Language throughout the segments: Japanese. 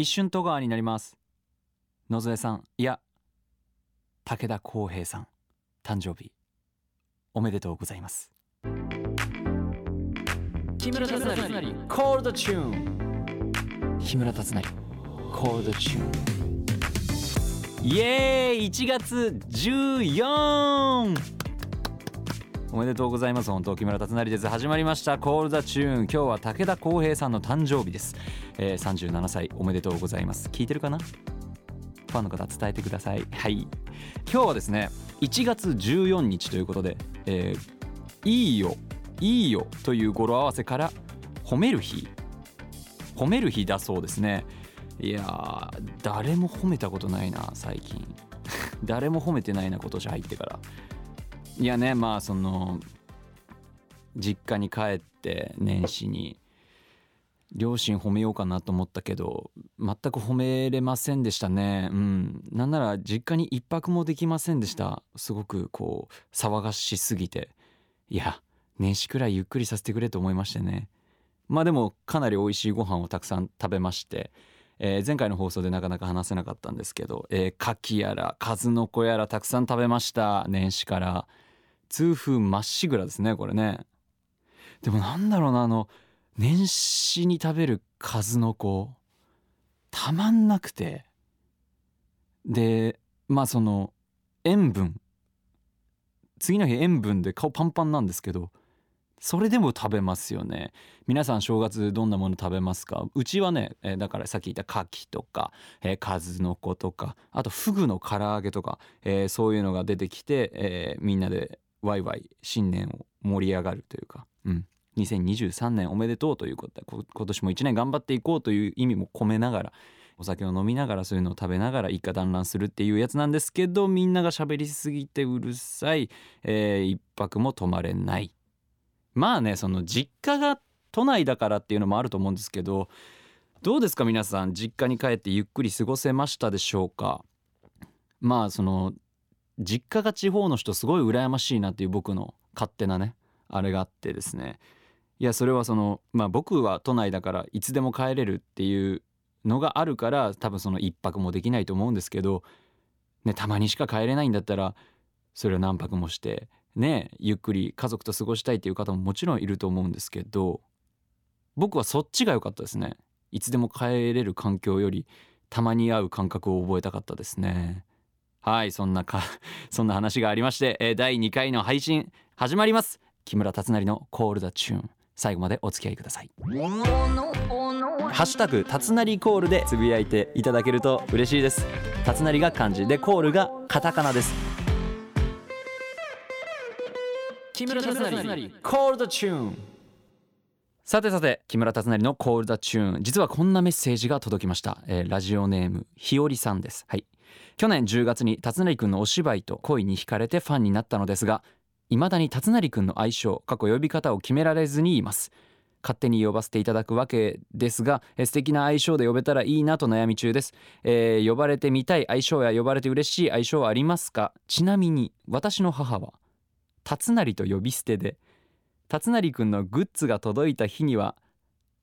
一瞬戸川になります。野添さんいや武田浩平さん誕生日おめでとうございます。木村達成コールドチューン。木村達成コールドチューン。イエーイ1月14おめでとうございます。本当木村達成です。始まりました。コールザチューン。今日は武田浩平さんの誕生日です、えー、37歳おめでとうございます。聞いてるかな？ファンの方伝えてください。はい。今日はですね1月14日ということで、えー、いいよいいよという語呂合わせから褒める日。褒める日だそうですね。いや誰も褒めたことないな最近。誰も褒めてないな今年入ってから。いやねまあその実家に帰って年始に両親褒めようかなと思ったけど全く褒めれませんでしたね。うん。なんなら実家に一泊もできませんでした。すごくこう騒がしすぎて。いや年始くらいゆっくりさせてくれと思いましてね。まあでもかなり美味しいご飯をたくさん食べましてえー、前回の放送でなかなか話せなかったんですけど、えー、牡蠣やら数の子やらたくさん食べました年始から。痛風まっしぐらですねこれね。でもなんだろうなあの年始に食べる数の子たまんなくて。でまあその塩分。次の日塩分で顔パンパンなんですけどそれでも食べますよね。皆さん正月どんなもの食べますか？うちはね、え、だからさっき言った牡蠣とか、えー、数の子とかあとフグの唐揚げとか、えー、そういうのが出てきて、えー、みんなでワイワイ新年を盛り上がるというか、うん、2023年おめでとうということで今年も1年頑張っていこうという意味も込めながらお酒を飲みながらそういうのを食べながら一家団らんするっていうやつなんですけどみんなが喋りすぎてうるさい、えー、一泊も泊まれない。まあねその実家が都内だからっていうのもあると思うんですけどどうですか皆さん実家に帰ってゆっくり過ごせましたでしょうか？まあその実家が地方の人すごい羨ましいなっていう僕の勝手なねあれがあってですね。いやそれはそのまあ僕は都内だからいつでも帰れるっていうのがあるから多分その1泊もできないと思うんですけど、ね、たまにしか帰れないんだったらそれを何泊もしてねゆっくり家族と過ごしたいっていう方ももちろんいると思うんですけど僕はそっちが良かったですね。いつでも帰れる環境よりたまに会う感覚を覚えたかったですね。はいそんなか そんな話がありまして、えー、第2回の配信始まります。木村達成のコールダチューン。最後までお付き合いください。ハッシュタグ達成コールでつぶやいていただけると嬉しいです。達成が漢字でコールがカタカナです。木村達成コールダチューン。さてさて木村達成のコールダチューン。実はこんなメッセージが届きました、えー、ラジオネームひよりさんです。はい。去年10月に辰成くんのお芝居と恋に惹かれてファンになったのですが未だに辰成くんの愛称過去呼び方を決められずにいます。勝手に呼ばせていただくわけですが素敵な愛称で呼べたらいいなと悩み中です、えー、呼ばれてみたい愛称や呼ばれて嬉しい愛称はありますか？ちなみに私の母は辰成と呼び捨てで辰成くんのグッズが届いた日には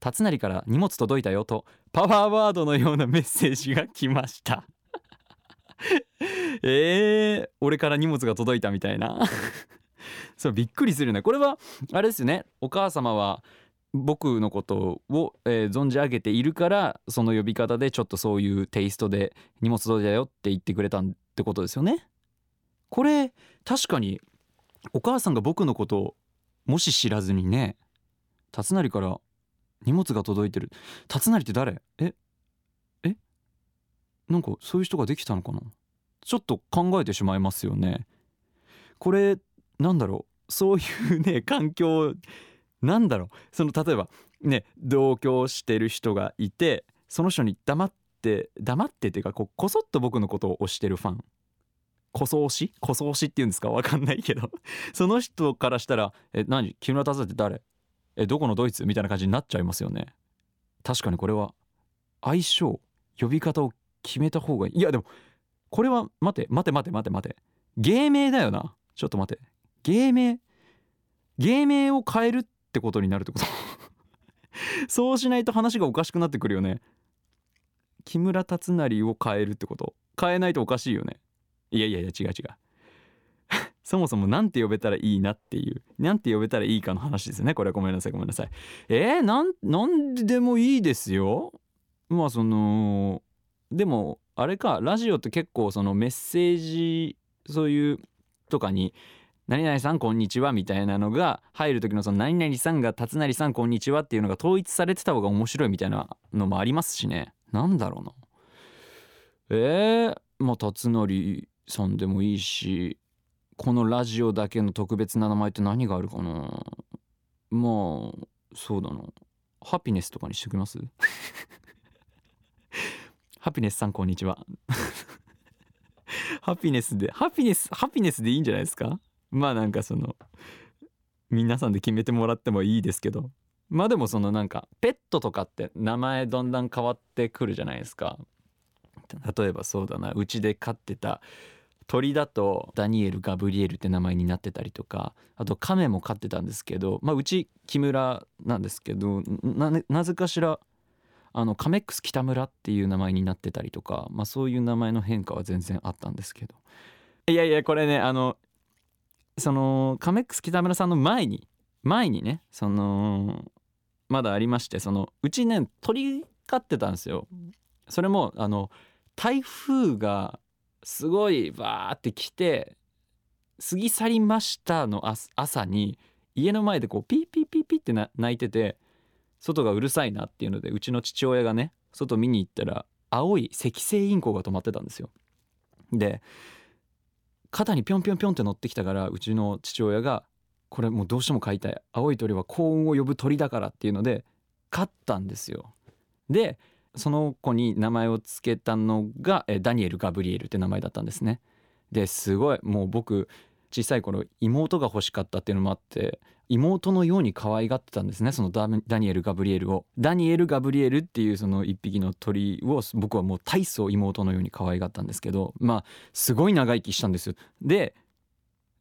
辰成から荷物届いたよとパワーワードのようなメッセージが来ました。えー、俺から荷物が届いたみたいな。そうびっくりするね。これはあれですよね。お母様は僕のことを、えー、存じ上げているからその呼び方でちょっとそういうテイストで荷物届いたよって言ってくれたってことですよね。これ確かにお母さんが僕のことをもし知らずにね辰成から荷物が届いてる。辰成って誰？え？なんかそういう人ができたのかな？ちょっと考えてしまいますよね。これなんだろう。そういうね 環境なんだろう。その例えばね同居してる人がいてその人に黙って黙ってっていうかここそっと僕のことを推してるファン。こそ推し？こそ推しっていうんですか？わかんないけど。その人からしたら「え何？木村達也って誰？えどこのドイツ?」みたいな感じになっちゃいますよね。確かにこれは相性呼び方を決めた方がいい。いやでもこれは待て待て待て待て待て。芸名だよな。ちょっと待て。芸名。芸名を変えるってことになるってこと？そうしないと話がおかしくなってくるよね。木村達成を変えるってこと？変えないとおかしいよね。いやいやいや違う違う。そもそも何て呼べたらいいなっていう。何て呼べたらいいかの話ですね。これはごめんなさい。ごめんなさい。えー、なんなんでもいいですよ。まあそのでもあれかラジオって結構そのメッセージそういうとかに「何々さんこんにちは」みたいなのが入る時のその「何々さんが達成さんこんにちは」っていうのが統一されてた方が面白いみたいなのもありますしね。なんだろうな。えー、まあ達成さんでもいいしこのラジオだけの特別な名前って何があるかな。まあそうだな。ハピネスとかにしときます？ハピネスさんこんにちは。ハピネスでハピネスハピネスでいいんじゃないですか？まあなんかその皆さんで決めてもらってもいいですけど。まあでもそのなんかペットとかって名前どんどん変わってくるじゃないですか。例えばそうだなうちで飼ってた鳥だとダニエル・ガブリエルって名前になってたりとかあとカメも飼ってたんですけどまあうち木村なんですけどなぜかしらあのカメックス北村っていう名前になってたりとか、まあ、そういう名前の変化は全然あったんですけど。いやいやこれねあのそのカメックス北村さんの前に前にねそのまだありましてそのうちね鳥飼ってたんですよ。それもあの台風がすごいバーって来て過ぎ去りましたの朝に家の前でこうピーピーピーピーって鳴いてて外がうるさいなっていうのでうちの父親がね外見に行ったら青いセキセイインコが止まってたんですよ。で肩にぴょんぴょんぴょんって乗ってきたからうちの父親がこれもうどうしても飼いたい青い鳥は幸運を呼ぶ鳥だからっていうので飼ったんですよ。でその子に名前を付けたのがダニエル・ガブリエルって名前だったんですね。ですごいもう僕小さい頃妹が欲しかったっていうのもあって妹のように可愛がってたんですねそのダニエル・ガブリエルを。ダニエル・ガブリエルっていうその一匹の鳥を僕はもう大層妹のように可愛がったんですけどまあすごい長生きしたんですよ。で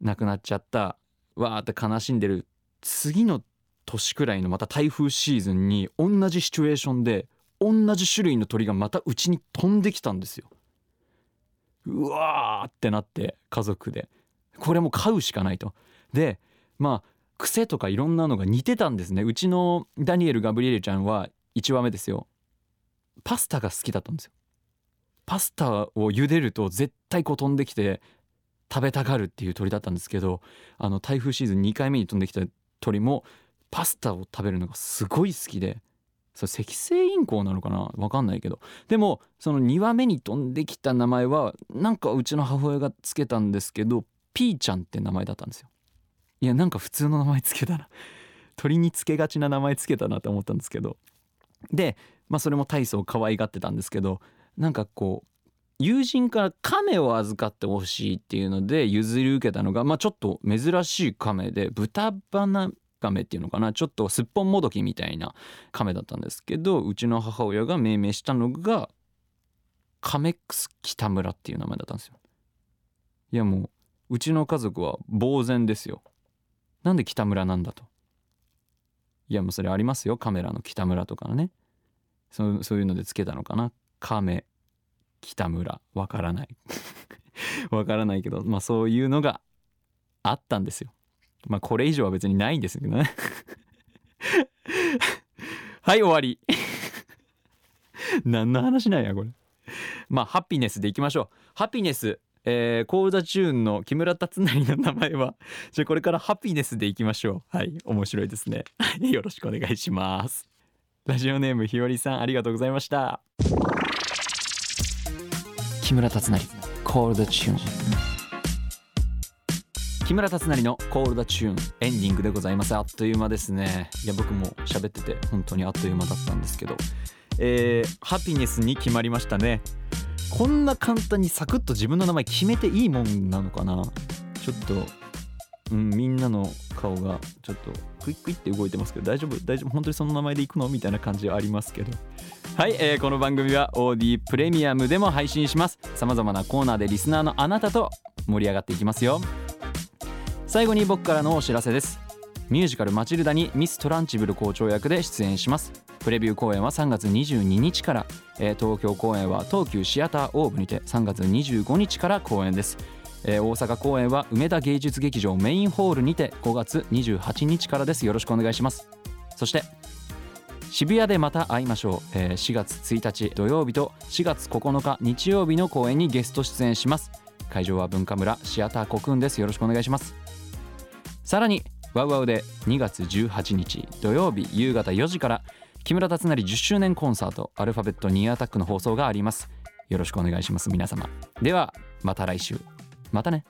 亡くなっちゃった。わーって悲しんでる次の年くらいのまた台風シーズンに同じシチュエーションで同じ種類の鳥がまたうちに飛んできたんですよ。うわーってなって家族で。これも飼うしかないと。でまあ癖とかいろんなのが似てたんですね。うちのダニエル・ガブリエルちゃんは1話目ですよ。パスタが好きだったんですよ。パスタを茹でると絶対こう飛んできて食べたがるっていう鳥だったんですけどあの台風シーズン2回目に飛んできた鳥もパスタを食べるのがすごい好きでそれ赤星インコなのかな？分かんないけど。でもその2羽目に飛んできた名前はなんかうちの母親がつけたんですけどピーちゃんって名前だったんですよ。いやなんか普通の名前つけたな鳥 につけがちな名前つけたなと思ったんですけど。でまあそれも大層可愛がってたんですけどなんかこう友人から亀を預かってほしいっていうので譲り受けたのがまあちょっと珍しい亀で豚花亀っていうのかな。ちょっとすっぽんもどきみたいな亀だったんですけどうちの母親が命名したのがカメックス北村っていう名前だったんですよ。いやもううちの家族は呆然ですよ。なんで北村なんだと。いやもうそれありますよ。カメラの北村とかね。そうそういうのでつけたのかな。亀北村。わからない。わからないけどまあそういうのがあったんですよ。まあこれ以上は別にないんですけどね。はい終わり。何の話なんやこれ。まあハピネスでいきましょう。ハピネス。えー、コールダチューンの木村達成の名前は じゃあこれからハピネスでいきましょう。はい面白いですね。よろしくお願いします。ラジオネームひよりさんありがとうございました。木村達成コールダチューン木村達成のコールダチューンエンディングでございます。あっという間ですね。いや僕も喋ってて本当にあっという間だったんですけど。えー、ハピネスに決まりましたねこんな簡単にサクッと自分の名前決めていいもんなのかな？ちょっと、うん、みんなの顔がちょっとクイックイって動いてますけど大丈夫？大丈夫？本当にその名前でいくの？みたいな感じはありますけど。はい、えー、この番組は OD プレミアムでも配信します。さまざまなコーナーでリスナーのあなたと盛り上がっていきますよ。最後に僕からのお知らせです。ミュージカル「マチルダ」にミス・トランチブル校長役で出演します。プレビュー公演は3月22日から、えー東京公演は東急シアターオーブにて3月25日から公演です、えー大阪公演は梅田芸術劇場メインホールにて5月28日からです。よろしくお願いします。そして渋谷でまた会いましょう、えー4月1日土曜日と4月9日日曜日の公演にゲスト出演します。会場は文化村シアターコクーンです。よろしくお願いします。さらにワウワウで2月18日土曜日夕方4時から木村達成10周年コンサートアルファベットニーアタックの放送があります。よろしくお願いします。皆様。ではまた来週。またね。